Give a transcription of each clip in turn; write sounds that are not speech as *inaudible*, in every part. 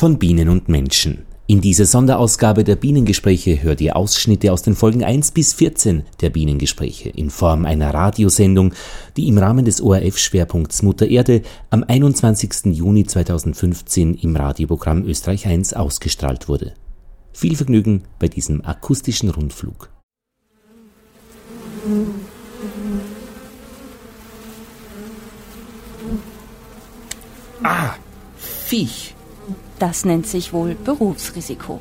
Von Bienen und Menschen. In dieser Sonderausgabe der Bienengespräche hört ihr Ausschnitte aus den Folgen 1 bis 14 der Bienengespräche in Form einer Radiosendung, die im Rahmen des ORF-Schwerpunkts Mutter Erde am 21. Juni 2015 im Radioprogramm Österreich 1 ausgestrahlt wurde. Viel Vergnügen bei diesem akustischen Rundflug. Ah, Viech. Das nennt sich wohl Berufsrisiko.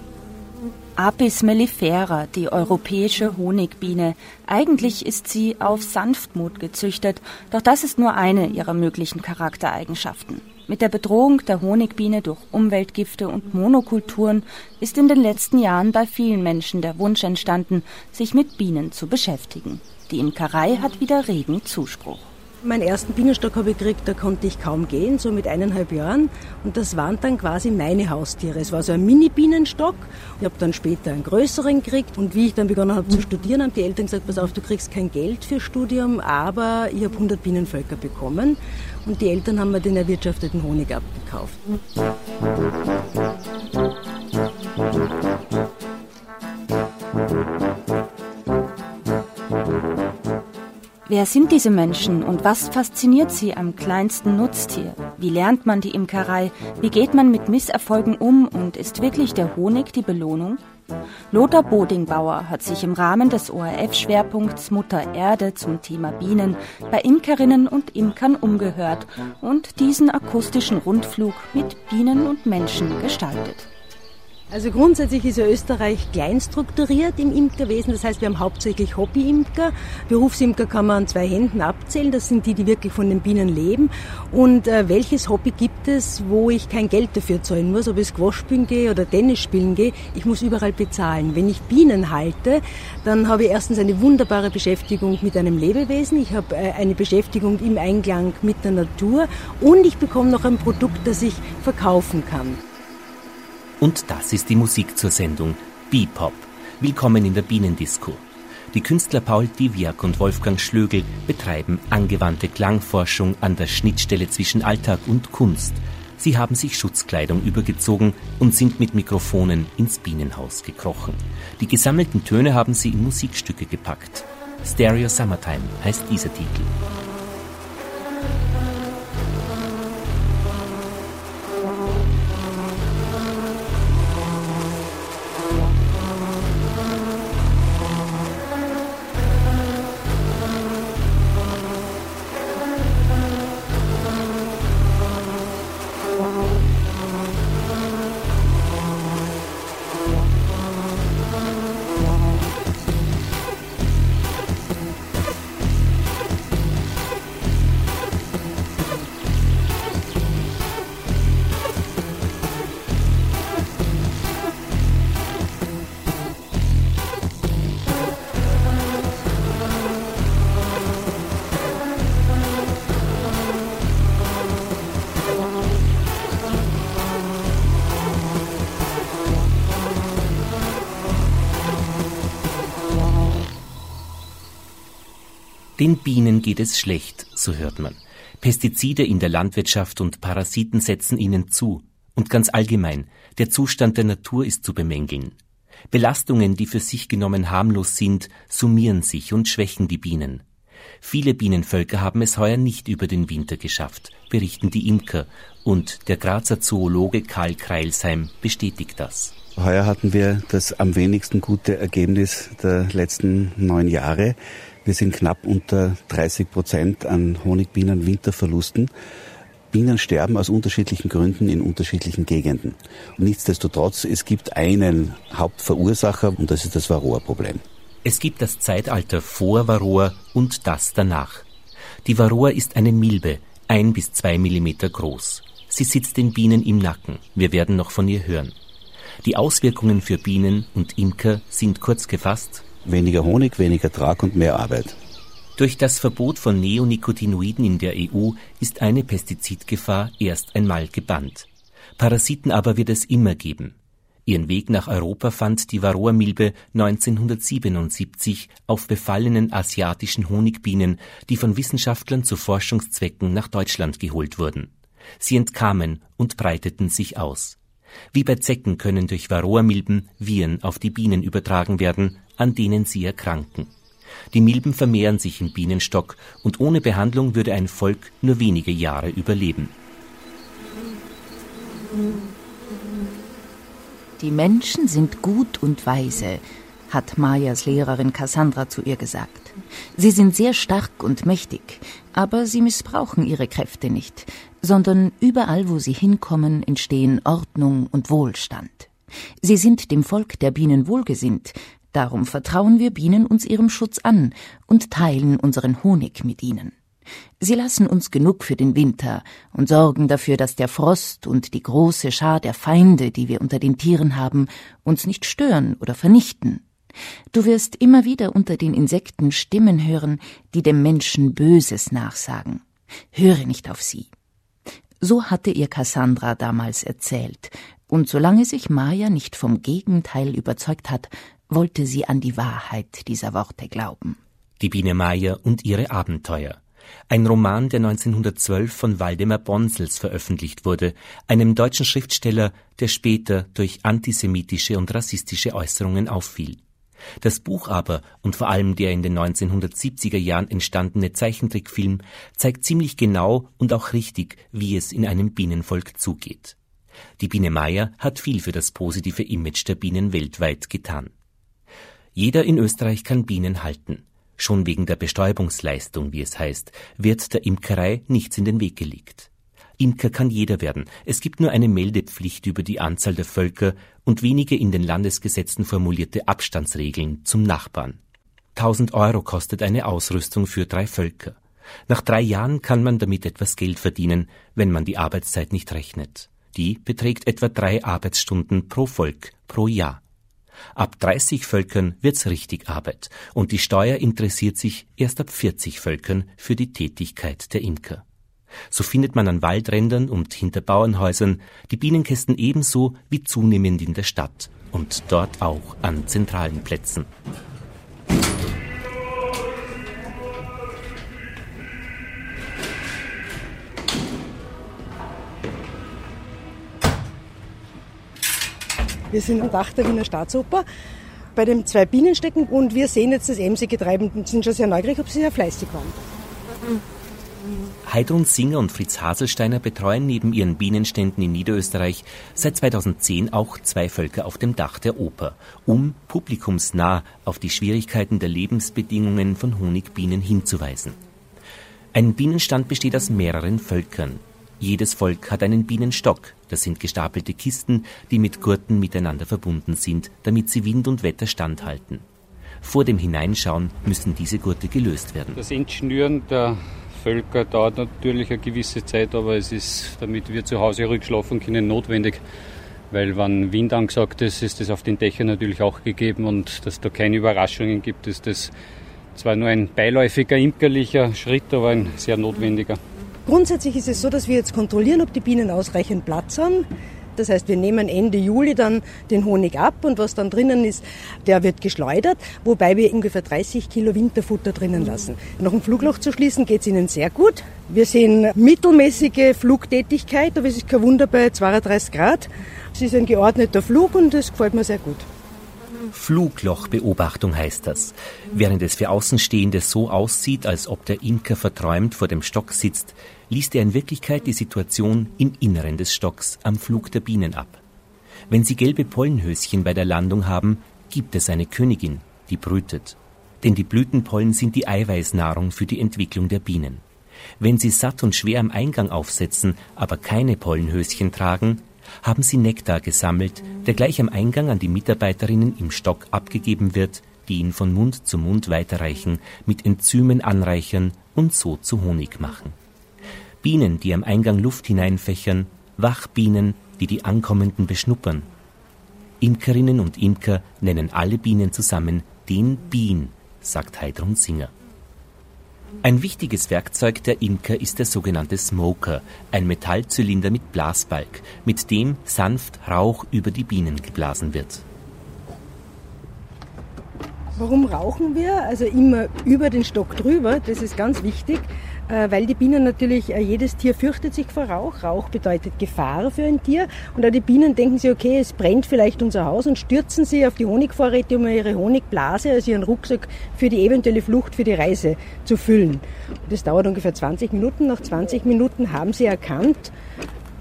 Apis mellifera, die europäische Honigbiene. Eigentlich ist sie auf Sanftmut gezüchtet, doch das ist nur eine ihrer möglichen Charaktereigenschaften. Mit der Bedrohung der Honigbiene durch Umweltgifte und Monokulturen ist in den letzten Jahren bei vielen Menschen der Wunsch entstanden, sich mit Bienen zu beschäftigen. Die Imkerei hat wieder regen Zuspruch. Meinen ersten Bienenstock habe ich gekriegt, da konnte ich kaum gehen, so mit eineinhalb Jahren. Und das waren dann quasi meine Haustiere. Es war so ein Mini-Bienenstock. Ich habe dann später einen größeren gekriegt. Und wie ich dann begonnen habe zu studieren, haben die Eltern gesagt, pass auf, du kriegst kein Geld für Studium, aber ich habe 100 Bienenvölker bekommen. Und die Eltern haben mir den erwirtschafteten Honig abgekauft. Wer sind diese Menschen und was fasziniert sie am kleinsten Nutztier? Wie lernt man die Imkerei? Wie geht man mit Misserfolgen um und ist wirklich der Honig die Belohnung? Lothar Bodingbauer hat sich im Rahmen des ORF-Schwerpunkts Mutter Erde zum Thema Bienen bei Imkerinnen und Imkern umgehört und diesen akustischen Rundflug mit Bienen und Menschen gestaltet. Also grundsätzlich ist ja Österreich klein strukturiert im Imkerwesen. Das heißt, wir haben hauptsächlich Hobbyimker. Berufsimker kann man an zwei Händen abzählen. Das sind die, die wirklich von den Bienen leben. Und äh, welches Hobby gibt es, wo ich kein Geld dafür zahlen muss, ob ich Squash spielen gehe oder Tennis spielen gehe? Ich muss überall bezahlen. Wenn ich Bienen halte, dann habe ich erstens eine wunderbare Beschäftigung mit einem Lebewesen. Ich habe äh, eine Beschäftigung im Einklang mit der Natur und ich bekomme noch ein Produkt, das ich verkaufen kann. Und das ist die Musik zur Sendung Bebop. Willkommen in der Bienendisco. Die Künstler Paul Diviak und Wolfgang Schlögel betreiben angewandte Klangforschung an der Schnittstelle zwischen Alltag und Kunst. Sie haben sich Schutzkleidung übergezogen und sind mit Mikrofonen ins Bienenhaus gekrochen. Die gesammelten Töne haben sie in Musikstücke gepackt. Stereo Summertime heißt dieser Titel. Geht es schlecht, so hört man. Pestizide in der Landwirtschaft und Parasiten setzen ihnen zu. Und ganz allgemein, der Zustand der Natur ist zu bemängeln. Belastungen, die für sich genommen harmlos sind, summieren sich und schwächen die Bienen. Viele Bienenvölker haben es heuer nicht über den Winter geschafft, berichten die Imker, und der Grazer Zoologe Karl Kreilsheim bestätigt das. Heuer hatten wir das am wenigsten gute Ergebnis der letzten neun Jahre. Wir sind knapp unter 30 Prozent an Honigbienen Winterverlusten. Bienen sterben aus unterschiedlichen Gründen in unterschiedlichen Gegenden. Und nichtsdestotrotz, es gibt einen Hauptverursacher und das ist das Varroa-Problem. Es gibt das Zeitalter vor Varroa und das danach. Die Varroa ist eine Milbe, ein bis zwei Millimeter groß. Sie sitzt den Bienen im Nacken. Wir werden noch von ihr hören. Die Auswirkungen für Bienen und Imker sind kurz gefasst Weniger Honig, weniger Trag und mehr Arbeit. Durch das Verbot von Neonicotinoiden in der EU ist eine Pestizidgefahr erst einmal gebannt. Parasiten aber wird es immer geben. Ihren Weg nach Europa fand die Varroa-Milbe 1977 auf befallenen asiatischen Honigbienen, die von Wissenschaftlern zu Forschungszwecken nach Deutschland geholt wurden. Sie entkamen und breiteten sich aus. Wie bei Zecken können durch Varroamilben Viren auf die Bienen übertragen werden, an denen sie erkranken. Die Milben vermehren sich im Bienenstock und ohne Behandlung würde ein Volk nur wenige Jahre überleben. Die Menschen sind gut und weise, hat Mayas Lehrerin Cassandra zu ihr gesagt. Sie sind sehr stark und mächtig, aber sie missbrauchen ihre Kräfte nicht, sondern überall, wo sie hinkommen, entstehen Ordnung und Wohlstand. Sie sind dem Volk der Bienen wohlgesinnt, darum vertrauen wir Bienen uns ihrem Schutz an und teilen unseren Honig mit ihnen. Sie lassen uns genug für den Winter und sorgen dafür, dass der Frost und die große Schar der Feinde, die wir unter den Tieren haben, uns nicht stören oder vernichten. Du wirst immer wieder unter den Insekten Stimmen hören, die dem Menschen Böses nachsagen. Höre nicht auf sie. So hatte ihr Cassandra damals erzählt, und solange sich Maya nicht vom Gegenteil überzeugt hat, wollte sie an die Wahrheit dieser Worte glauben. Die Biene Maya und ihre Abenteuer. Ein Roman, der 1912 von Waldemar Bonsels veröffentlicht wurde, einem deutschen Schriftsteller, der später durch antisemitische und rassistische Äußerungen auffiel. Das Buch aber und vor allem der in den 1970er Jahren entstandene Zeichentrickfilm zeigt ziemlich genau und auch richtig, wie es in einem Bienenvolk zugeht. Die Biene Meier hat viel für das positive Image der Bienen weltweit getan. Jeder in Österreich kann Bienen halten. Schon wegen der Bestäubungsleistung, wie es heißt, wird der Imkerei nichts in den Weg gelegt. Imker kann jeder werden. Es gibt nur eine Meldepflicht über die Anzahl der Völker und wenige in den Landesgesetzen formulierte Abstandsregeln zum Nachbarn. 1000 Euro kostet eine Ausrüstung für drei Völker. Nach drei Jahren kann man damit etwas Geld verdienen, wenn man die Arbeitszeit nicht rechnet. Die beträgt etwa drei Arbeitsstunden pro Volk pro Jahr. Ab 30 Völkern wird's richtig Arbeit und die Steuer interessiert sich erst ab 40 Völkern für die Tätigkeit der Imker. So findet man an Waldrändern und hinter Bauernhäusern die Bienenkästen ebenso wie zunehmend in der Stadt und dort auch an zentralen Plätzen. Wir sind am Dach der Wiener Staatsoper bei den zwei Bienenstecken und wir sehen jetzt das emsige Treiben und sind schon sehr neugierig, ob sie sehr fleißig waren. Heidrun Singer und Fritz Haselsteiner betreuen neben ihren Bienenständen in Niederösterreich seit 2010 auch zwei Völker auf dem Dach der Oper, um publikumsnah auf die Schwierigkeiten der Lebensbedingungen von Honigbienen hinzuweisen. Ein Bienenstand besteht aus mehreren Völkern. Jedes Volk hat einen Bienenstock. Das sind gestapelte Kisten, die mit Gurten miteinander verbunden sind, damit sie Wind und Wetter standhalten. Vor dem Hineinschauen müssen diese Gurte gelöst werden. Das Entschnüren der Völker dauert natürlich eine gewisse Zeit, aber es ist, damit wir zu Hause ruhig schlafen können, notwendig. Weil wenn Wind angesagt ist, ist das auf den Dächern natürlich auch gegeben und dass da keine Überraschungen gibt, ist das zwar nur ein beiläufiger, imkerlicher Schritt, aber ein sehr notwendiger. Grundsätzlich ist es so, dass wir jetzt kontrollieren, ob die Bienen ausreichend Platz haben. Das heißt, wir nehmen Ende Juli dann den Honig ab und was dann drinnen ist, der wird geschleudert, wobei wir ungefähr 30 Kilo Winterfutter drinnen lassen. Noch ein Flugloch zu schließen geht es ihnen sehr gut. Wir sehen mittelmäßige Flugtätigkeit, aber es ist kein Wunder bei 32 Grad. Es ist ein geordneter Flug und das gefällt mir sehr gut. Fluglochbeobachtung heißt das. Während es für Außenstehende so aussieht, als ob der Imker verträumt vor dem Stock sitzt, liest er in Wirklichkeit die Situation im Inneren des Stocks am Flug der Bienen ab. Wenn sie gelbe Pollenhöschen bei der Landung haben, gibt es eine Königin, die brütet. Denn die Blütenpollen sind die Eiweißnahrung für die Entwicklung der Bienen. Wenn sie satt und schwer am Eingang aufsetzen, aber keine Pollenhöschen tragen, haben sie Nektar gesammelt, der gleich am Eingang an die Mitarbeiterinnen im Stock abgegeben wird, die ihn von Mund zu Mund weiterreichen, mit Enzymen anreichern und so zu Honig machen. Bienen, die am Eingang Luft hineinfächern, Wachbienen, die die Ankommenden beschnuppern. Imkerinnen und Imker nennen alle Bienen zusammen den Bien, sagt Heidrun Singer. Ein wichtiges Werkzeug der Imker ist der sogenannte Smoker, ein Metallzylinder mit Blasbalg, mit dem sanft Rauch über die Bienen geblasen wird. Warum rauchen wir? Also immer über den Stock drüber, das ist ganz wichtig, weil die Bienen natürlich, äh, jedes Tier fürchtet sich vor Rauch. Rauch bedeutet Gefahr für ein Tier. Und auch die Bienen denken sich, okay, es brennt vielleicht unser Haus und stürzen sie auf die Honigvorräte, um ihre Honigblase, also ihren Rucksack für die eventuelle Flucht, für die Reise zu füllen. Und das dauert ungefähr 20 Minuten. Nach 20 Minuten haben sie erkannt,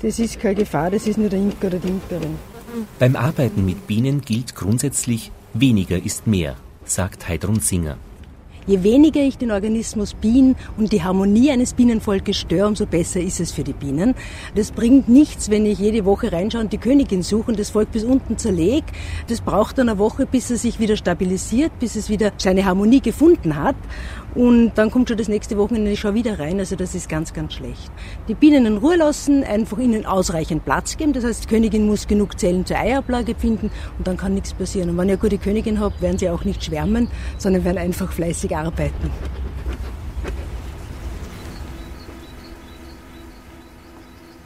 das ist keine Gefahr, das ist nur der Imker oder die Imkerin. Beim Arbeiten mit Bienen gilt grundsätzlich, weniger ist mehr, sagt Heidrun Singer. Je weniger ich den Organismus Bienen und die Harmonie eines Bienenvolkes störe, umso besser ist es für die Bienen. Das bringt nichts, wenn ich jede Woche reinschaue und die Königin suche und das Volk bis unten zerlege. Das braucht dann eine Woche, bis es sich wieder stabilisiert, bis es wieder seine Harmonie gefunden hat. Und dann kommt schon das nächste Wochenende schon wieder rein. Also das ist ganz, ganz schlecht. Die Bienen in Ruhe lassen, einfach ihnen ausreichend Platz geben. Das heißt, die Königin muss genug Zellen zur Eiablage finden und dann kann nichts passieren. Und wenn ihr eine gute Königin habt, werden sie auch nicht schwärmen, sondern werden einfach fleißig arbeiten.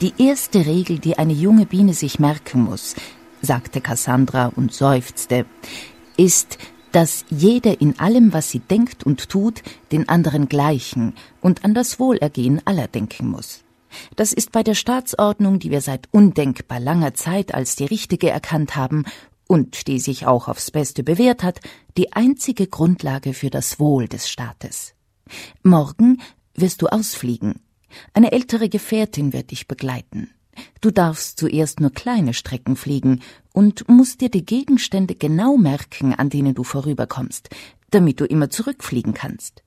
Die erste Regel, die eine junge Biene sich merken muss, sagte Cassandra und seufzte, ist, dass jede in allem, was sie denkt und tut, den anderen gleichen und an das Wohlergehen aller denken muss. Das ist bei der Staatsordnung, die wir seit undenkbar langer Zeit als die richtige erkannt haben und die sich auch aufs Beste bewährt hat, die einzige Grundlage für das Wohl des Staates. Morgen wirst du ausfliegen. Eine ältere Gefährtin wird dich begleiten. Du darfst zuerst nur kleine Strecken fliegen und musst dir die Gegenstände genau merken, an denen du vorüberkommst, damit du immer zurückfliegen kannst.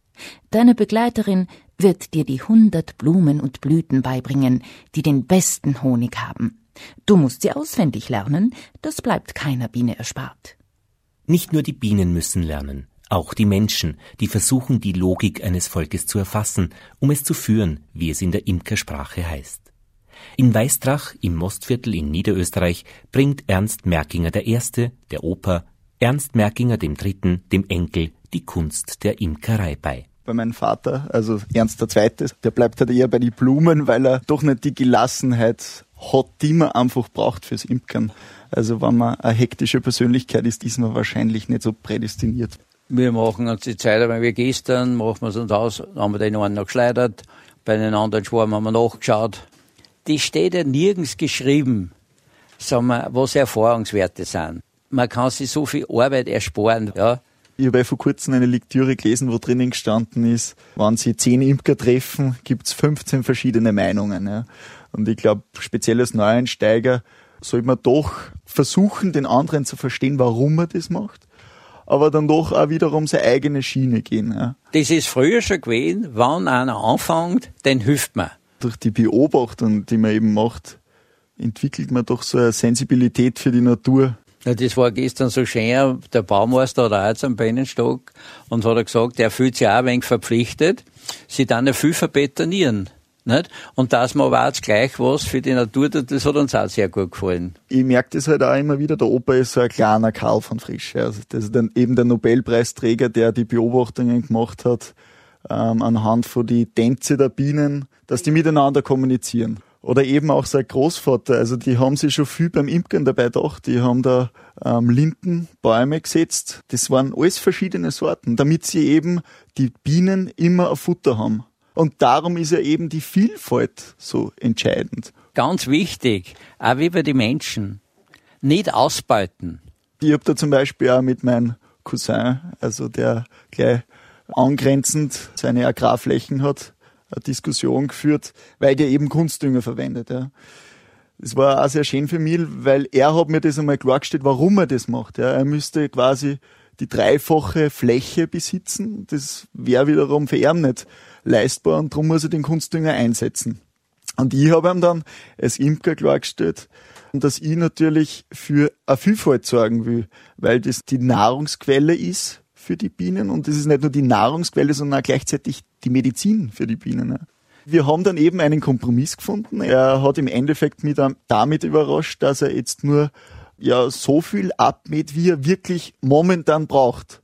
Deine Begleiterin wird dir die hundert Blumen und Blüten beibringen, die den besten Honig haben. Du musst sie auswendig lernen, das bleibt keiner Biene erspart. Nicht nur die Bienen müssen lernen, auch die Menschen, die versuchen, die Logik eines Volkes zu erfassen, um es zu führen, wie es in der Imkersprache heißt. In Weißdrach im Mostviertel in Niederösterreich bringt Ernst Merkinger der Erste, der Oper, Ernst Merkinger dem Dritten, dem Enkel, die Kunst der Imkerei bei bei meinem Vater, also Ernst der Zweite, der bleibt halt eher bei den Blumen, weil er doch nicht die Gelassenheit hat, die man einfach braucht fürs Imkern. Also wenn man eine hektische Persönlichkeit ist, ist man wahrscheinlich nicht so prädestiniert. Wir machen uns die Zeit, wenn wir gestern, machen wir es uns aus, haben wir den einen noch geschleudert, bei den anderen Schwarm haben wir nachgeschaut, die steht ja nirgends geschrieben, sagen wir, was Erfahrungswerte sind. Man kann sich so viel Arbeit ersparen, ja. Ich habe vor kurzem eine Lektüre gelesen, wo drinnen gestanden ist, wenn Sie zehn Imker treffen, gibt's 15 verschiedene Meinungen. Ja. Und ich glaube, speziell als Neueinsteiger sollte man doch versuchen, den anderen zu verstehen, warum er das macht, aber dann doch auch wiederum seine eigene Schiene gehen. Ja. Das ist früher schon gewesen, wenn einer anfängt, dann hilft man durch die Beobachtung, die man eben macht, entwickelt man doch so eine Sensibilität für die Natur. Ja, das war gestern so schön. Der Baumeister hat auch jetzt am Bienenstock und hat gesagt, er fühlt sich auch ein wenig verpflichtet, sie dann viel verbetonieren. Nicht? Und das man aber auch gleich was für die Natur, das hat uns auch sehr gut gefallen. Ich merke das halt auch immer wieder, der Opa ist so ein kleiner Karl von Frisch. Also das ist dann eben der Nobelpreisträger, der die Beobachtungen gemacht hat, ähm, anhand von die Tänze der Bienen, dass die miteinander kommunizieren. Oder eben auch sein Großvater, also die haben sich schon viel beim Imkern dabei gedacht, die haben da ähm, Lindenbäume gesetzt. Das waren alles verschiedene Sorten, damit sie eben die Bienen immer ein Futter haben. Und darum ist ja eben die Vielfalt so entscheidend. Ganz wichtig, auch wie bei den Menschen. Nicht ausbeuten. Ich habe da zum Beispiel auch mit meinem Cousin, also der gleich angrenzend seine Agrarflächen hat, eine Diskussion geführt, weil der eben Kunstdünger verwendet. Ja. Das war auch sehr schön für mich, weil er hat mir das einmal klargestellt, warum er das macht. Ja. Er müsste quasi die dreifache Fläche besitzen. Das wäre wiederum für ihn nicht leistbar und darum muss er den Kunstdünger einsetzen. Und ich habe ihm dann als Imker klargestellt, dass ich natürlich für eine Vielfalt sorgen will, weil das die Nahrungsquelle ist für die Bienen und es ist nicht nur die Nahrungsquelle, sondern auch gleichzeitig die Medizin für die Bienen. Wir haben dann eben einen Kompromiss gefunden. Er hat im Endeffekt mich damit überrascht, dass er jetzt nur ja so viel abmäht, wie er wirklich momentan braucht.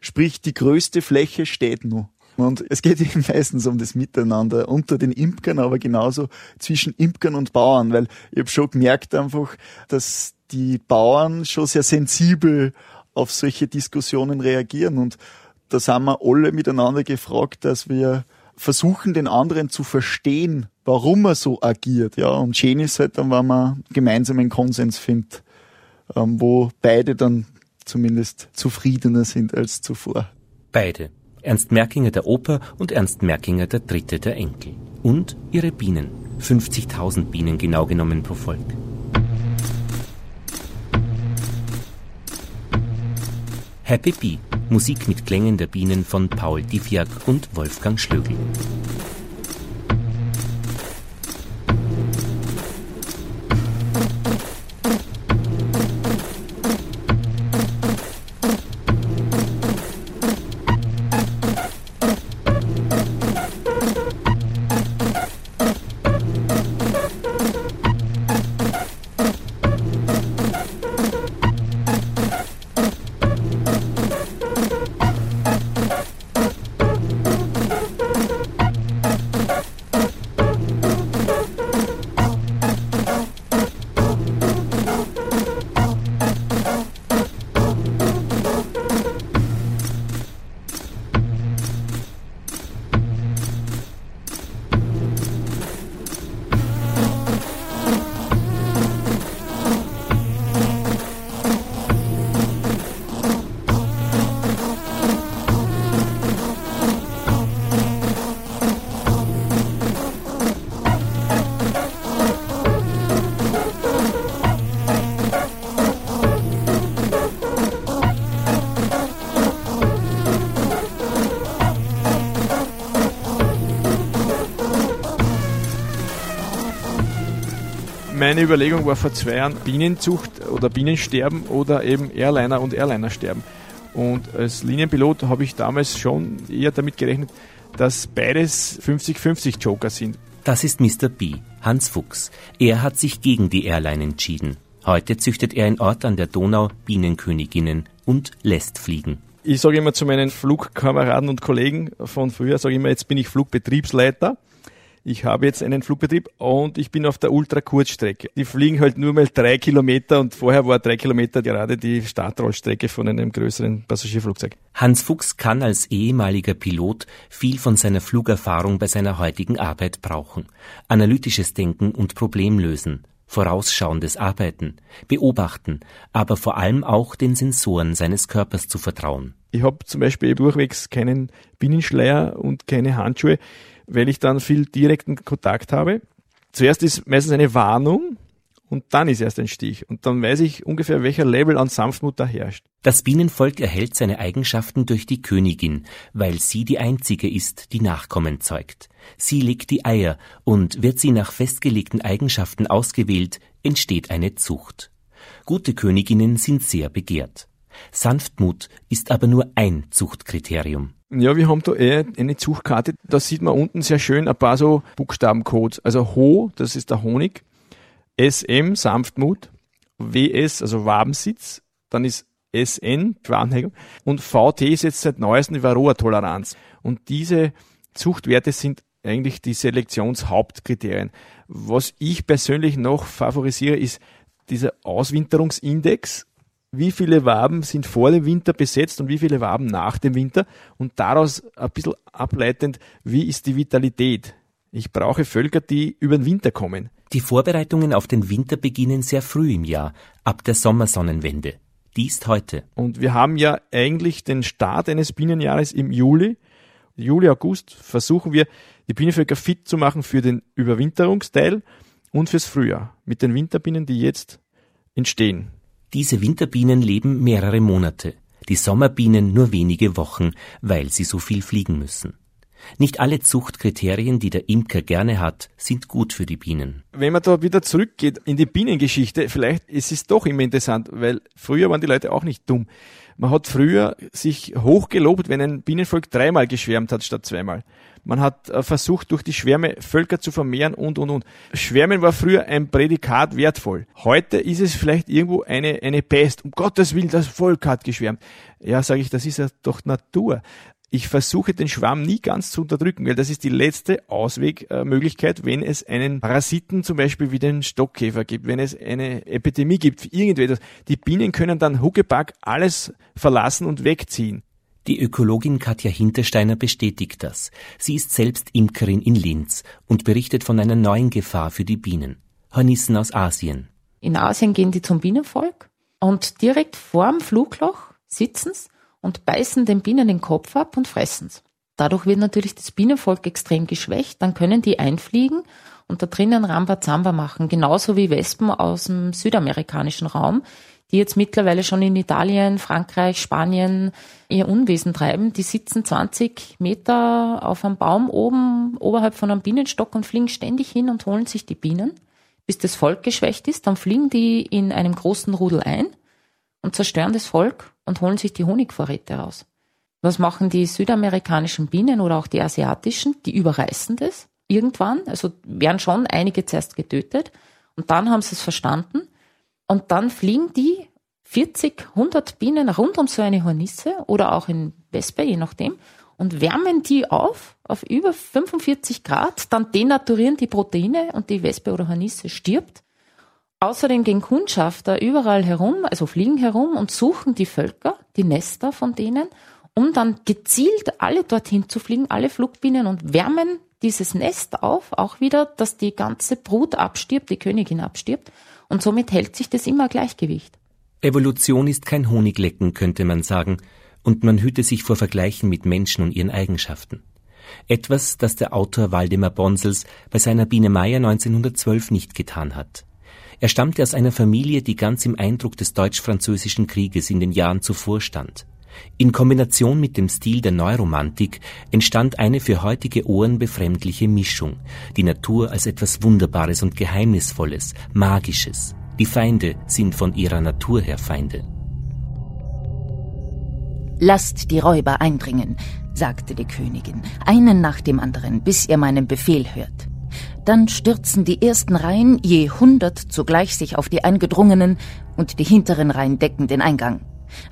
Sprich, die größte Fläche steht nur. Und es geht *laughs* eben meistens um das Miteinander unter den Imkern, aber genauso zwischen Imkern und Bauern, weil ich habe schon gemerkt einfach, dass die Bauern schon sehr sensibel auf solche Diskussionen reagieren. Und da sind wir alle miteinander gefragt, dass wir versuchen, den anderen zu verstehen, warum er so agiert. Ja, und schön ist halt dann, wenn man gemeinsam einen Konsens findet, ähm, wo beide dann zumindest zufriedener sind als zuvor. Beide. Ernst Merkinger der Oper und Ernst Merkinger der Dritte der Enkel. Und ihre Bienen. 50.000 Bienen genau genommen pro Volk. Happy Bee. Musik mit Klängen der Bienen von Paul Diviak und Wolfgang Schlögl. Meine Überlegung war vor zwei Jahren Bienenzucht oder Bienensterben oder eben Airliner und Airliner-Sterben. Und als Linienpilot habe ich damals schon eher damit gerechnet, dass beides 50-50 Joker sind. Das ist Mr. B, Hans Fuchs. Er hat sich gegen die Airline entschieden. Heute züchtet er in Ort an der Donau Bienenköniginnen und lässt fliegen. Ich sage immer zu meinen Flugkameraden und Kollegen von früher, sage immer, jetzt bin ich Flugbetriebsleiter ich habe jetzt einen Flugbetrieb und ich bin auf der Ultrakurzstrecke. Die fliegen halt nur mal drei Kilometer und vorher war drei Kilometer gerade die Startrollstrecke von einem größeren Passagierflugzeug. Hans Fuchs kann als ehemaliger Pilot viel von seiner Flugerfahrung bei seiner heutigen Arbeit brauchen. Analytisches Denken und Problemlösen, vorausschauendes Arbeiten, beobachten, aber vor allem auch den Sensoren seines Körpers zu vertrauen. Ich habe zum Beispiel durchwegs keinen Binnenschleier und keine Handschuhe weil ich dann viel direkten Kontakt habe. Zuerst ist meistens eine Warnung und dann ist erst ein Stich. Und dann weiß ich ungefähr, welcher Level an Sanftmut da herrscht. Das Bienenvolk erhält seine Eigenschaften durch die Königin, weil sie die einzige ist, die Nachkommen zeugt. Sie legt die Eier und wird sie nach festgelegten Eigenschaften ausgewählt, entsteht eine Zucht. Gute Königinnen sind sehr begehrt. Sanftmut ist aber nur ein Zuchtkriterium. Ja, wir haben da eh eine Zuchtkarte. Da sieht man unten sehr schön ein paar so Buchstabencodes. Also Ho, das ist der Honig. SM, Sanftmut. WS, also Wabensitz. Dann ist SN, Schwanhegung. Und VT ist jetzt seit neuestem die Varroa-Toleranz. Und diese Zuchtwerte sind eigentlich die Selektionshauptkriterien. Was ich persönlich noch favorisiere, ist dieser Auswinterungsindex wie viele Waben sind vor dem Winter besetzt und wie viele Waben nach dem Winter und daraus ein bisschen ableitend, wie ist die Vitalität. Ich brauche Völker, die über den Winter kommen. Die Vorbereitungen auf den Winter beginnen sehr früh im Jahr, ab der Sommersonnenwende. Die ist heute. Und wir haben ja eigentlich den Start eines Bienenjahres im Juli. Juli, August versuchen wir, die Bienenvölker fit zu machen für den Überwinterungsteil und fürs Frühjahr mit den Winterbienen, die jetzt entstehen. Diese Winterbienen leben mehrere Monate, die Sommerbienen nur wenige Wochen, weil sie so viel fliegen müssen. Nicht alle Zuchtkriterien, die der Imker gerne hat, sind gut für die Bienen. Wenn man da wieder zurückgeht in die Bienengeschichte, vielleicht ist es doch immer interessant, weil früher waren die Leute auch nicht dumm. Man hat früher sich hochgelobt, wenn ein Bienenvolk dreimal geschwärmt hat statt zweimal. Man hat äh, versucht, durch die Schwärme Völker zu vermehren und, und, und. Schwärmen war früher ein Prädikat wertvoll. Heute ist es vielleicht irgendwo eine, eine Pest. Um Gottes Willen, das Volk hat geschwärmt. Ja, sage ich, das ist ja doch Natur ich versuche den Schwamm nie ganz zu unterdrücken, weil das ist die letzte Auswegmöglichkeit, wenn es einen Parasiten zum Beispiel wie den Stockkäfer gibt, wenn es eine Epidemie gibt, irgendetwas. Die Bienen können dann Huckepack alles verlassen und wegziehen. Die Ökologin Katja Hintersteiner bestätigt das. Sie ist selbst Imkerin in Linz und berichtet von einer neuen Gefahr für die Bienen. Hornissen aus Asien. In Asien gehen die zum Bienenvolk und direkt vorm Flugloch sitzen's und beißen den Bienen den Kopf ab und fressen's. Dadurch wird natürlich das Bienenvolk extrem geschwächt, dann können die einfliegen und da drinnen Rambazamba machen, genauso wie Wespen aus dem südamerikanischen Raum, die jetzt mittlerweile schon in Italien, Frankreich, Spanien ihr Unwesen treiben. Die sitzen 20 Meter auf einem Baum oben, oberhalb von einem Bienenstock und fliegen ständig hin und holen sich die Bienen, bis das Volk geschwächt ist. Dann fliegen die in einem großen Rudel ein und zerstören das Volk und holen sich die Honigvorräte raus. Was machen die südamerikanischen Bienen oder auch die asiatischen? Die überreißen das irgendwann, also werden schon einige zuerst getötet und dann haben sie es verstanden und dann fliegen die 40, 100 Bienen rund um so eine Hornisse oder auch in Wespe, je nachdem, und wärmen die auf, auf über 45 Grad, dann denaturieren die Proteine und die Wespe oder Hornisse stirbt. Außerdem gehen Kundschafter überall herum, also fliegen herum und suchen die Völker, die Nester von denen, um dann gezielt alle dorthin zu fliegen, alle Flugbienen und wärmen dieses Nest auf, auch wieder, dass die ganze Brut abstirbt, die Königin abstirbt und somit hält sich das immer Gleichgewicht. Evolution ist kein Honiglecken, könnte man sagen, und man hüte sich vor Vergleichen mit Menschen und ihren Eigenschaften. Etwas, das der Autor Waldemar Bonsels bei seiner Biene Meier 1912 nicht getan hat. Er stammte aus einer Familie, die ganz im Eindruck des deutsch-französischen Krieges in den Jahren zuvor stand. In Kombination mit dem Stil der Neuromantik entstand eine für heutige Ohren befremdliche Mischung, die Natur als etwas Wunderbares und Geheimnisvolles, Magisches. Die Feinde sind von ihrer Natur her Feinde. Lasst die Räuber eindringen, sagte die Königin, einen nach dem anderen, bis ihr meinen Befehl hört. Dann stürzen die ersten Reihen je hundert zugleich sich auf die Eingedrungenen und die hinteren Reihen decken den Eingang.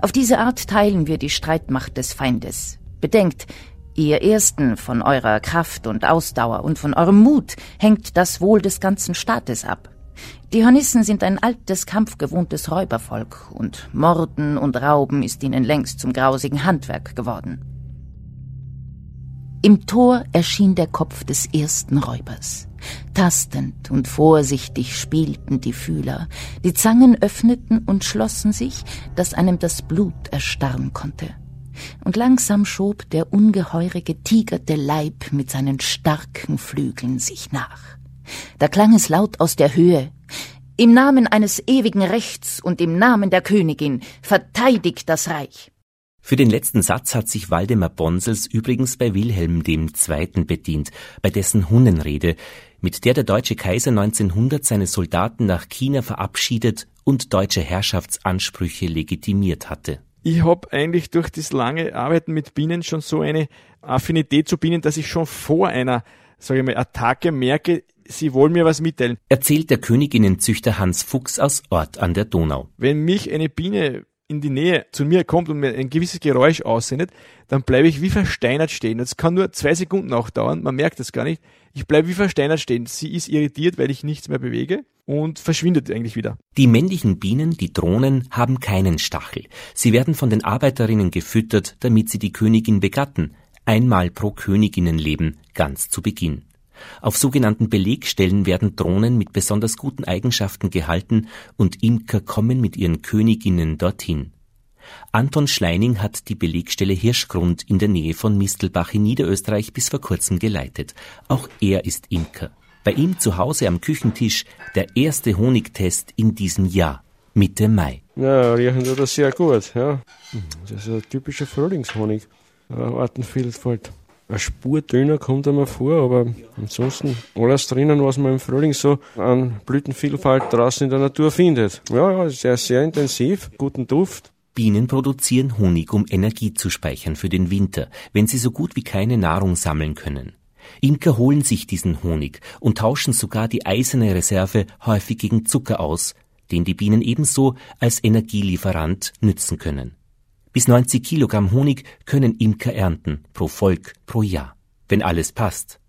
Auf diese Art teilen wir die Streitmacht des Feindes. Bedenkt, ihr Ersten von eurer Kraft und Ausdauer und von eurem Mut hängt das Wohl des ganzen Staates ab. Die Hornissen sind ein altes, kampfgewohntes Räubervolk, und Morden und Rauben ist ihnen längst zum grausigen Handwerk geworden. Im Tor erschien der Kopf des ersten Räubers. Tastend und vorsichtig spielten die Fühler, die Zangen öffneten und schlossen sich, dass einem das Blut erstarren konnte. Und langsam schob der ungeheurige tigerte Leib mit seinen starken Flügeln sich nach. Da klang es laut aus der Höhe. Im Namen eines ewigen Rechts und im Namen der Königin verteidigt das Reich. Für den letzten Satz hat sich Waldemar Bonsels übrigens bei Wilhelm II. bedient, bei dessen Hunnenrede, mit der der deutsche Kaiser 1900 seine Soldaten nach China verabschiedet und deutsche Herrschaftsansprüche legitimiert hatte. Ich habe eigentlich durch das lange Arbeiten mit Bienen schon so eine Affinität zu Bienen, dass ich schon vor einer, sage ich mal, Attacke merke, sie wollen mir was mitteilen. Erzählt der Königinnenzüchter Hans Fuchs aus Ort an der Donau. Wenn mich eine Biene in die Nähe zu mir kommt und mir ein gewisses Geräusch aussendet, dann bleibe ich wie versteinert stehen. Das kann nur zwei Sekunden auch dauern, man merkt das gar nicht. Ich bleibe wie versteinert stehen. Sie ist irritiert, weil ich nichts mehr bewege und verschwindet eigentlich wieder. Die männlichen Bienen, die Drohnen, haben keinen Stachel. Sie werden von den Arbeiterinnen gefüttert, damit sie die Königin begatten. Einmal pro Königinnenleben, ganz zu Beginn. Auf sogenannten Belegstellen werden Drohnen mit besonders guten Eigenschaften gehalten und Imker kommen mit ihren Königinnen dorthin. Anton Schleining hat die Belegstelle Hirschgrund in der Nähe von Mistelbach in Niederösterreich bis vor kurzem geleitet. Auch er ist Imker. Bei ihm zu Hause am Küchentisch der erste Honigtest in diesem Jahr, Mitte Mai. Ja, riechen tut das sehr gut, ja. Das ist ein typischer Frühlingshonig. Artenvielfalt. Eine Spur dünner kommt einmal vor, aber ansonsten alles drinnen, was man im Frühling so an Blütenvielfalt draußen in der Natur findet. Ja, ja, sehr, sehr intensiv, guten Duft. Bienen produzieren Honig, um Energie zu speichern für den Winter, wenn sie so gut wie keine Nahrung sammeln können. Imker holen sich diesen Honig und tauschen sogar die eiserne Reserve häufig gegen Zucker aus, den die Bienen ebenso als Energielieferant nützen können. Bis 90 Kilogramm Honig können Imker ernten, pro Volk, pro Jahr, wenn alles passt.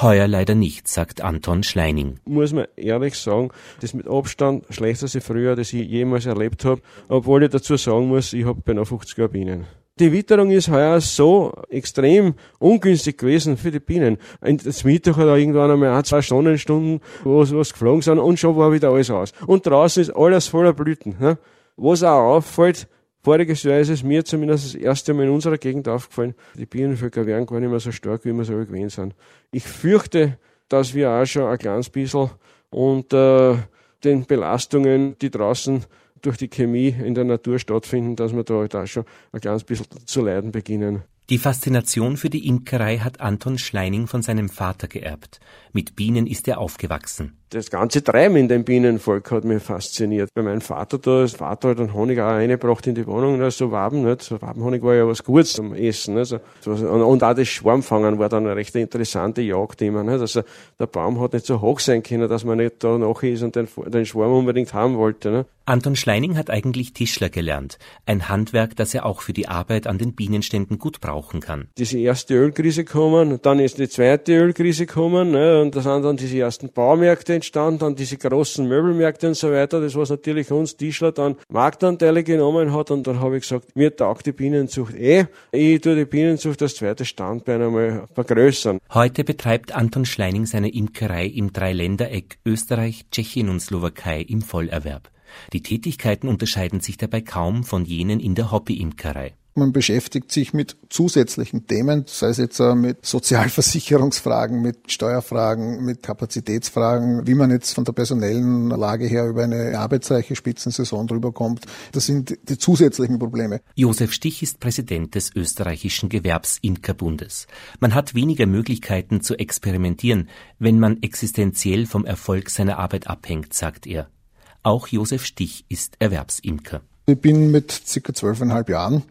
Heuer leider nicht, sagt Anton Schleining. Muss man ehrlich sagen, das mit Abstand schlechteste Frühjahr, das ich jemals erlebt habe, obwohl ich dazu sagen muss, ich habe beinahe 50 Jahre Bienen. Die Witterung ist heuer so extrem ungünstig gewesen für die Bienen. Das Mittag hat auch irgendwann einmal ein, zwei Sonnenstunden, wo was geflogen sind und schon war wieder alles aus. Und draußen ist alles voller Blüten. Ne? Was auch auffällt, voriges Jahr ist es mir zumindest das erste Mal in unserer Gegend aufgefallen, die Bienenvölker werden gar nicht mehr so stark, wie wir so gewesen sind. Ich fürchte, dass wir auch schon ein kleines bisschen unter den Belastungen, die draußen durch die Chemie in der Natur stattfinden, dass wir da halt auch schon ein kleines bisschen zu leiden beginnen. Die Faszination für die Imkerei hat Anton Schleining von seinem Vater geerbt. Mit Bienen ist er aufgewachsen. Das ganze Treiben in dem Bienenvolk hat mich fasziniert. Bei meinem Vater da, das Vater hat einen Honig auch reingebracht in die Wohnung, also Waben, nicht? So Wabenhonig war ja was Gutes zum Essen, also, und auch das Schwarmfangen war dann eine recht interessante Jagd immer, nicht? Also, der Baum hat nicht so hoch sein können, dass man nicht da noch ist und den, den Schwarm unbedingt haben wollte, nicht? Anton Schleining hat eigentlich Tischler gelernt. Ein Handwerk, das er auch für die Arbeit an den Bienenständen gut brauchen kann. Diese erste Ölkrise gekommen, dann ist die zweite Ölkrise gekommen, ne, und da sind dann diese ersten Baumärkte entstanden, dann diese großen Möbelmärkte und so weiter. Das was natürlich uns Tischler dann Marktanteile genommen hat und dann habe ich gesagt, mir taugt die Bienenzucht eh. Ich tue die Bienenzucht als zweites Standbein einmal vergrößern. Heute betreibt Anton Schleining seine Imkerei im Dreiländereck Österreich, Tschechien und Slowakei im Vollerwerb. Die Tätigkeiten unterscheiden sich dabei kaum von jenen in der Hobbyimkerei. Man beschäftigt sich mit zusätzlichen Themen, sei es jetzt mit Sozialversicherungsfragen, mit Steuerfragen, mit Kapazitätsfragen, wie man jetzt von der personellen Lage her über eine arbeitsreiche Spitzensaison drüber kommt. Das sind die zusätzlichen Probleme. Josef Stich ist Präsident des österreichischen Gewerbsimkerbundes. Man hat weniger Möglichkeiten zu experimentieren, wenn man existenziell vom Erfolg seiner Arbeit abhängt, sagt er. Auch Josef Stich ist Erwerbsimker. Ich bin mit circa zwölfeinhalb Jahren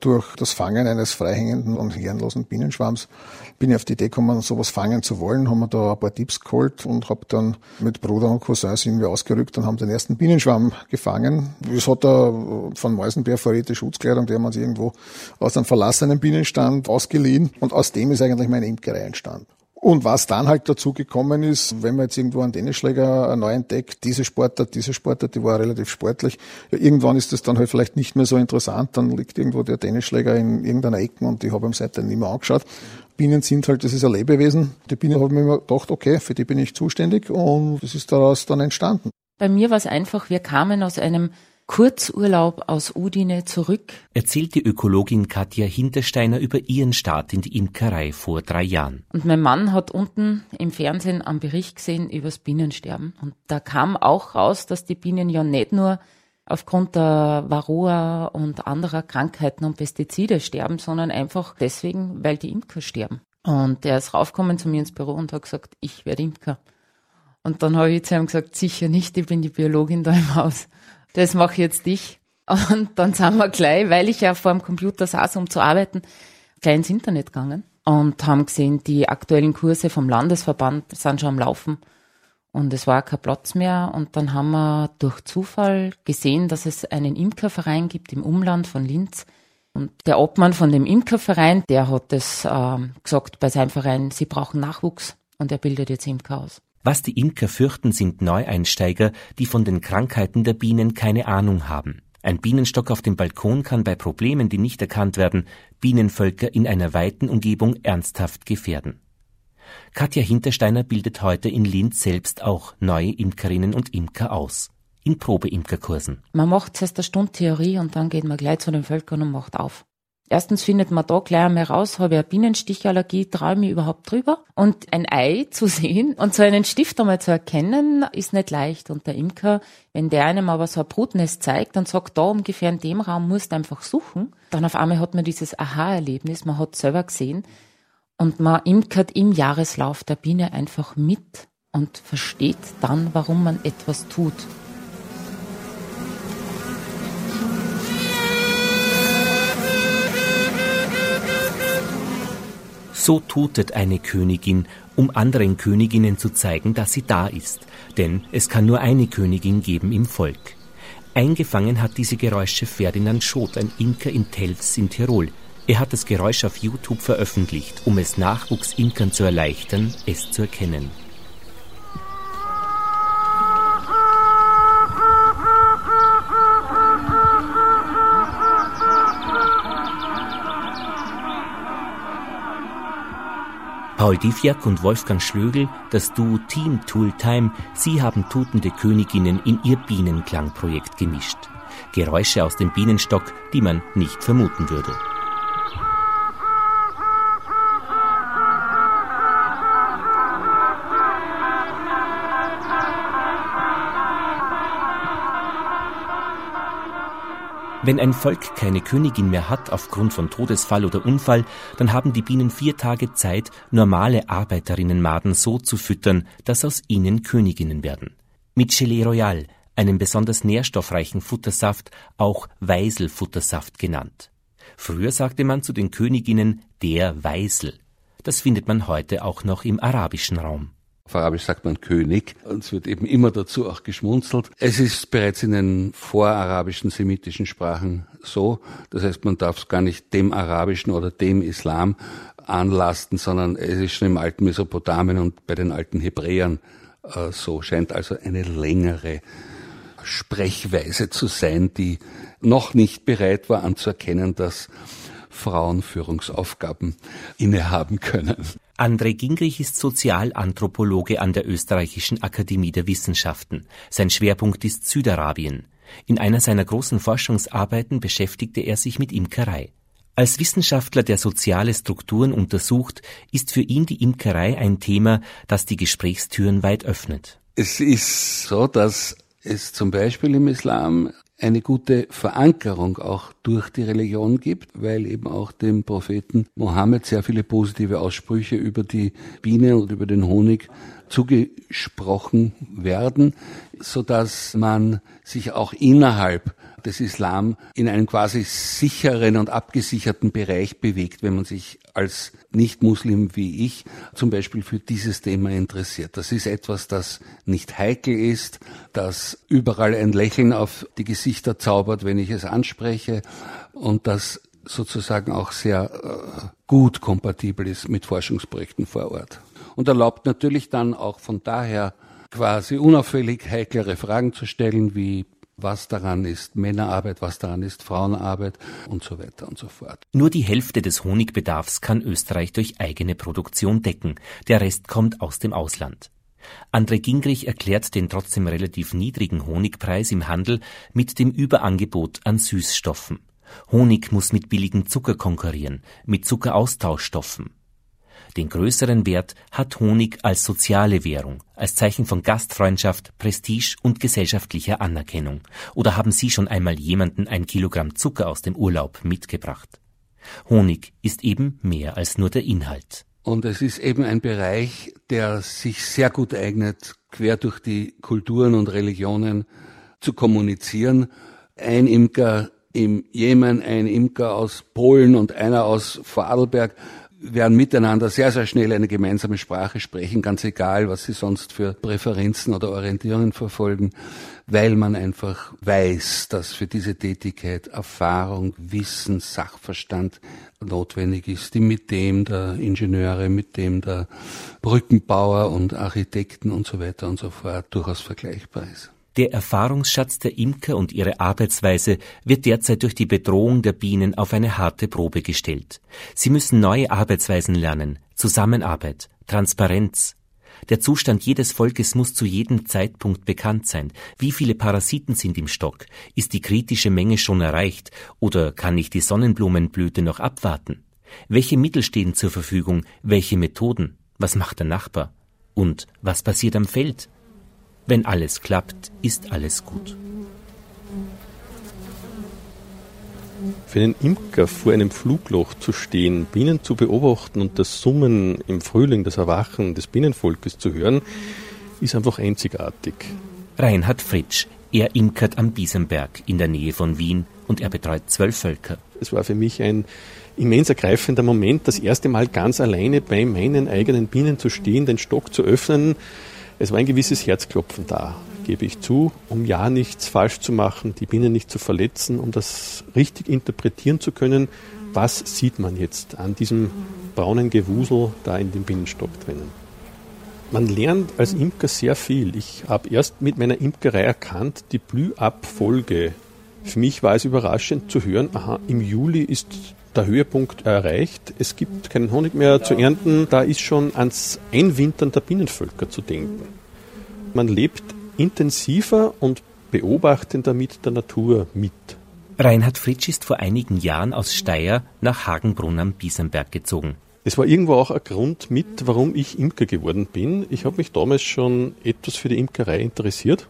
durch das Fangen eines freihängenden und herrenlosen Bienenschwarms bin ich auf die Idee gekommen, sowas fangen zu wollen, haben wir da ein paar Tipps geholt und habe dann mit Bruder und Cousin sind wir ausgerückt und haben den ersten Bienenschwarm gefangen. Es hat da von Meusenbär verrierte Schutzkleidung, die haben uns irgendwo aus einem verlassenen Bienenstand ausgeliehen und aus dem ist eigentlich meine Imkerei entstanden. Und was dann halt dazu gekommen ist, wenn man jetzt irgendwo einen Tennisschläger neu entdeckt, diese Sportart, diese Sportart, die war relativ sportlich. Ja, irgendwann ist das dann halt vielleicht nicht mehr so interessant, dann liegt irgendwo der Tennisschläger in irgendeiner Ecke und ich habe ihm seitdem nicht mehr angeschaut. Bienen sind halt, das ist ein Lebewesen. Die Biene habe ich mir immer gedacht, okay, für die bin ich zuständig und das ist daraus dann entstanden. Bei mir war es einfach, wir kamen aus einem Kurzurlaub aus Udine zurück. Erzählt die Ökologin Katja Hintersteiner über ihren Start in die Imkerei vor drei Jahren. Und mein Mann hat unten im Fernsehen einen Bericht gesehen übers Bienensterben. Und da kam auch raus, dass die Bienen ja nicht nur aufgrund der Varroa und anderer Krankheiten und Pestizide sterben, sondern einfach deswegen, weil die Imker sterben. Und der ist raufgekommen zu mir ins Büro und hat gesagt, ich werde Imker. Und dann habe ich zu ihm gesagt, sicher nicht, ich bin die Biologin da im Haus das mache jetzt ich. *laughs* Und dann sind wir gleich, weil ich ja vor dem Computer saß, um zu arbeiten, gleich ins Internet gegangen und haben gesehen, die aktuellen Kurse vom Landesverband sind schon am Laufen. Und es war kein Platz mehr. Und dann haben wir durch Zufall gesehen, dass es einen Imkerverein gibt im Umland von Linz. Und der Obmann von dem Imkerverein, der hat es äh, gesagt bei seinem Verein, sie brauchen Nachwuchs. Und er bildet jetzt Imker aus. Was die Imker fürchten, sind Neueinsteiger, die von den Krankheiten der Bienen keine Ahnung haben. Ein Bienenstock auf dem Balkon kann bei Problemen, die nicht erkannt werden, Bienenvölker in einer weiten Umgebung ernsthaft gefährden. Katja Hintersteiner bildet heute in Linz selbst auch neue Imkerinnen und Imker aus. In Probeimkerkursen. Man macht zuerst eine Stunde Theorie und dann geht man gleich zu den Völkern und macht auf. Erstens findet man da gleich einmal raus, habe ich eine Bienenstichallergie, traue ich überhaupt drüber. Und ein Ei *laughs* zu sehen und so einen Stift einmal zu erkennen, ist nicht leicht. Und der Imker, wenn der einem aber so ein Brutnest zeigt und sagt, da ungefähr in dem Raum musst du einfach suchen, dann auf einmal hat man dieses Aha-Erlebnis, man hat selber gesehen und man imkert im Jahreslauf der Biene einfach mit und versteht dann, warum man etwas tut. So tutet eine Königin, um anderen Königinnen zu zeigen, dass sie da ist, denn es kann nur eine Königin geben im Volk. Eingefangen hat diese Geräusche Ferdinand Schot, ein Imker in Telfs in Tirol. Er hat das Geräusch auf YouTube veröffentlicht, um es Nachwuchsimkern zu erleichtern, es zu erkennen. Paul Divjak und Wolfgang Schlögel, das Duo Team Tool Time, sie haben tutende Königinnen in ihr Bienenklangprojekt gemischt. Geräusche aus dem Bienenstock, die man nicht vermuten würde. Wenn ein Volk keine Königin mehr hat aufgrund von Todesfall oder Unfall, dann haben die Bienen vier Tage Zeit, normale Arbeiterinnenmaden so zu füttern, dass aus ihnen Königinnen werden. Mit Gelee Royal, einem besonders nährstoffreichen Futtersaft, auch Weiselfuttersaft genannt. Früher sagte man zu den Königinnen der Weisel. Das findet man heute auch noch im arabischen Raum. Auf Arabisch sagt man König und es wird eben immer dazu auch geschmunzelt. Es ist bereits in den vorarabischen semitischen Sprachen so. Das heißt, man darf es gar nicht dem arabischen oder dem Islam anlasten, sondern es ist schon im alten Mesopotamien und bei den alten Hebräern äh, so. Scheint also eine längere Sprechweise zu sein, die noch nicht bereit war anzuerkennen, dass Frauen Führungsaufgaben innehaben können. André Gingrich ist Sozialanthropologe an der Österreichischen Akademie der Wissenschaften. Sein Schwerpunkt ist Südarabien. In einer seiner großen Forschungsarbeiten beschäftigte er sich mit Imkerei. Als Wissenschaftler, der soziale Strukturen untersucht, ist für ihn die Imkerei ein Thema, das die Gesprächstüren weit öffnet. Es ist so, dass es zum Beispiel im Islam eine gute Verankerung auch durch die Religion gibt, weil eben auch dem Propheten Mohammed sehr viele positive Aussprüche über die Biene und über den Honig zugesprochen werden, so dass man sich auch innerhalb des Islam in einem quasi sicheren und abgesicherten Bereich bewegt, wenn man sich als Nicht-Muslim wie ich zum Beispiel für dieses Thema interessiert. Das ist etwas, das nicht heikel ist, das überall ein Lächeln auf die Gesichter zaubert, wenn ich es anspreche und das sozusagen auch sehr äh, gut kompatibel ist mit Forschungsprojekten vor Ort. Und erlaubt natürlich dann auch von daher quasi unauffällig heiklere Fragen zu stellen, wie was daran ist Männerarbeit, was daran ist Frauenarbeit und so weiter und so fort. Nur die Hälfte des Honigbedarfs kann Österreich durch eigene Produktion decken, der Rest kommt aus dem Ausland. André Gingrich erklärt den trotzdem relativ niedrigen Honigpreis im Handel mit dem Überangebot an Süßstoffen. Honig muss mit billigem Zucker konkurrieren, mit Zuckeraustauschstoffen. Den größeren Wert hat Honig als soziale Währung, als Zeichen von Gastfreundschaft, Prestige und gesellschaftlicher Anerkennung. Oder haben Sie schon einmal jemanden ein Kilogramm Zucker aus dem Urlaub mitgebracht? Honig ist eben mehr als nur der Inhalt. Und es ist eben ein Bereich, der sich sehr gut eignet, quer durch die Kulturen und Religionen zu kommunizieren. Ein Imker im Jemen, ein Imker aus Polen und einer aus Vorarlberg werden miteinander sehr, sehr schnell eine gemeinsame Sprache sprechen, ganz egal, was sie sonst für Präferenzen oder Orientierungen verfolgen, weil man einfach weiß, dass für diese Tätigkeit Erfahrung, Wissen, Sachverstand notwendig ist, die mit dem der Ingenieure, mit dem der Brückenbauer und Architekten und so weiter und so fort durchaus vergleichbar ist. Der Erfahrungsschatz der Imker und ihre Arbeitsweise wird derzeit durch die Bedrohung der Bienen auf eine harte Probe gestellt. Sie müssen neue Arbeitsweisen lernen, Zusammenarbeit, Transparenz. Der Zustand jedes Volkes muss zu jedem Zeitpunkt bekannt sein. Wie viele Parasiten sind im Stock? Ist die kritische Menge schon erreicht? Oder kann ich die Sonnenblumenblüte noch abwarten? Welche Mittel stehen zur Verfügung? Welche Methoden? Was macht der Nachbar? Und was passiert am Feld? Wenn alles klappt, ist alles gut. Für einen Imker vor einem Flugloch zu stehen, Bienen zu beobachten und das Summen im Frühling, das Erwachen des Bienenvolkes zu hören, ist einfach einzigartig. Reinhard Fritsch, er imkert am Biesenberg in der Nähe von Wien und er betreut zwölf Völker. Es war für mich ein immens ergreifender Moment, das erste Mal ganz alleine bei meinen eigenen Bienen zu stehen, den Stock zu öffnen, es war ein gewisses Herzklopfen da, gebe ich zu, um ja nichts falsch zu machen, die Bienen nicht zu verletzen, um das richtig interpretieren zu können. Was sieht man jetzt an diesem braunen Gewusel da in dem Bienenstock drinnen? Man lernt als Imker sehr viel. Ich habe erst mit meiner Imkerei erkannt, die Blühabfolge. Für mich war es überraschend zu hören, aha, im Juli ist der Höhepunkt erreicht. Es gibt keinen Honig mehr zu ernten. Da ist schon ans Einwintern der Bienenvölker zu denken. Man lebt intensiver und beobachtender mit der Natur mit. Reinhard Fritsch ist vor einigen Jahren aus Steyr nach Hagenbrunn am Biesenberg gezogen. Es war irgendwo auch ein Grund mit, warum ich Imker geworden bin. Ich habe mich damals schon etwas für die Imkerei interessiert.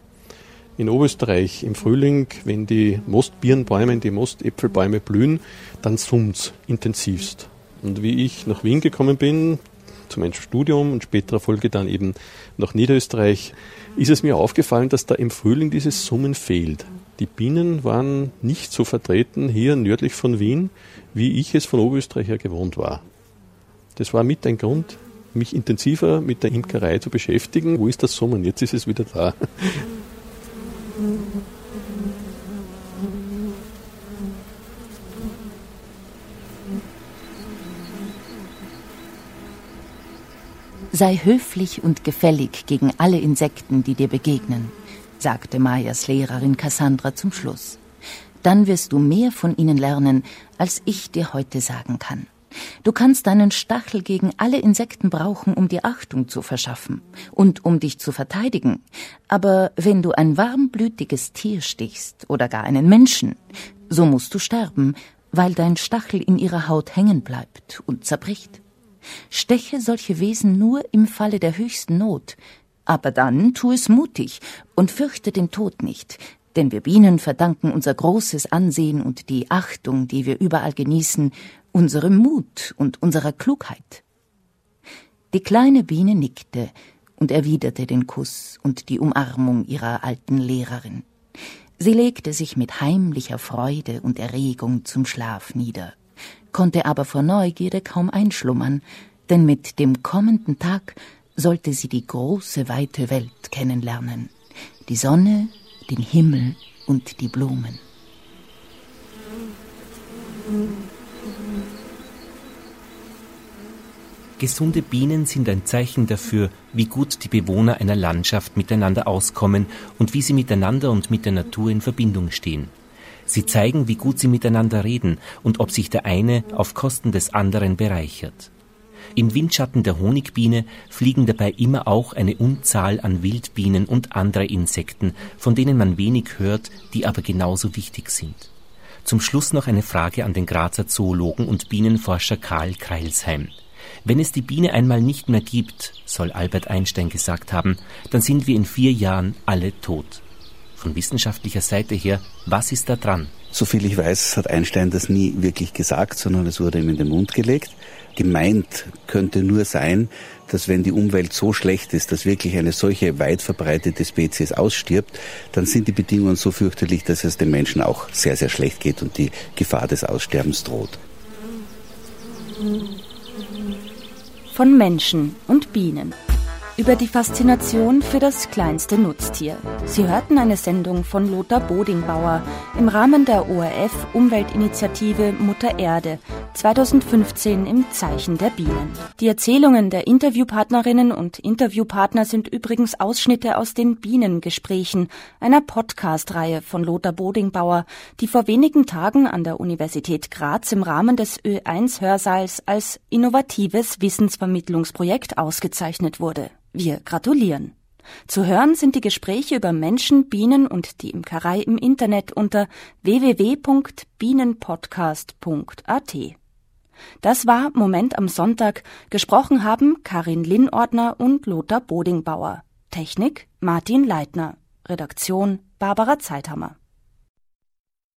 In Oberösterreich im Frühling, wenn die Mostbirnbäume, die Mostäpfelbäume blühen, dann summt's intensivst. Und wie ich nach Wien gekommen bin, zu meinem Studium und späterer Folge dann eben nach Niederösterreich, ist es mir aufgefallen, dass da im Frühling dieses Summen fehlt. Die Bienen waren nicht so vertreten hier nördlich von Wien, wie ich es von Oberösterreich her gewohnt war. Das war mit ein Grund, mich intensiver mit der Imkerei zu beschäftigen. Wo ist das Summen? Jetzt ist es wieder da. Sei höflich und gefällig gegen alle Insekten, die dir begegnen sagte Mayas Lehrerin Cassandra zum Schluss. Dann wirst du mehr von ihnen lernen, als ich dir heute sagen kann. Du kannst deinen Stachel gegen alle Insekten brauchen, um dir Achtung zu verschaffen und um dich zu verteidigen. Aber wenn du ein warmblütiges Tier stichst oder gar einen Menschen, so musst du sterben, weil dein Stachel in ihrer Haut hängen bleibt und zerbricht. Steche solche Wesen nur im Falle der höchsten Not, aber dann tu es mutig und fürchte den Tod nicht, denn wir Bienen verdanken unser großes Ansehen und die Achtung, die wir überall genießen, unserem Mut und unserer Klugheit. Die kleine Biene nickte und erwiderte den Kuss und die Umarmung ihrer alten Lehrerin. Sie legte sich mit heimlicher Freude und Erregung zum Schlaf nieder, konnte aber vor Neugierde kaum einschlummern, denn mit dem kommenden Tag sollte sie die große, weite Welt kennenlernen. Die Sonne, den Himmel und die Blumen. Gesunde Bienen sind ein Zeichen dafür, wie gut die Bewohner einer Landschaft miteinander auskommen und wie sie miteinander und mit der Natur in Verbindung stehen. Sie zeigen, wie gut sie miteinander reden und ob sich der eine auf Kosten des anderen bereichert. Im Windschatten der Honigbiene fliegen dabei immer auch eine Unzahl an Wildbienen und andere Insekten, von denen man wenig hört, die aber genauso wichtig sind. Zum Schluss noch eine Frage an den Grazer Zoologen und Bienenforscher Karl Kreilsheim. Wenn es die Biene einmal nicht mehr gibt, soll Albert Einstein gesagt haben, dann sind wir in vier Jahren alle tot. Von wissenschaftlicher Seite her, was ist da dran? Soviel ich weiß, hat Einstein das nie wirklich gesagt, sondern es wurde ihm in den Mund gelegt gemeint könnte nur sein, dass wenn die Umwelt so schlecht ist, dass wirklich eine solche weit verbreitete Spezies ausstirbt, dann sind die Bedingungen so fürchterlich, dass es den Menschen auch sehr, sehr schlecht geht und die Gefahr des Aussterbens droht. Von Menschen und Bienen über die Faszination für das kleinste Nutztier. Sie hörten eine Sendung von Lothar Bodingbauer im Rahmen der ORF Umweltinitiative Mutter Erde 2015 im Zeichen der Bienen. Die Erzählungen der Interviewpartnerinnen und Interviewpartner sind übrigens Ausschnitte aus den Bienengesprächen, einer Podcast-Reihe von Lothar Bodingbauer, die vor wenigen Tagen an der Universität Graz im Rahmen des Ö1-Hörsaals als innovatives Wissensvermittlungsprojekt ausgezeichnet wurde. Wir gratulieren. Zu hören sind die Gespräche über Menschen, Bienen und die Imkerei im Internet unter www.bienenpodcast.at. Das war Moment am Sonntag. Gesprochen haben Karin Linnordner und Lothar Bodingbauer. Technik Martin Leitner. Redaktion Barbara Zeithammer.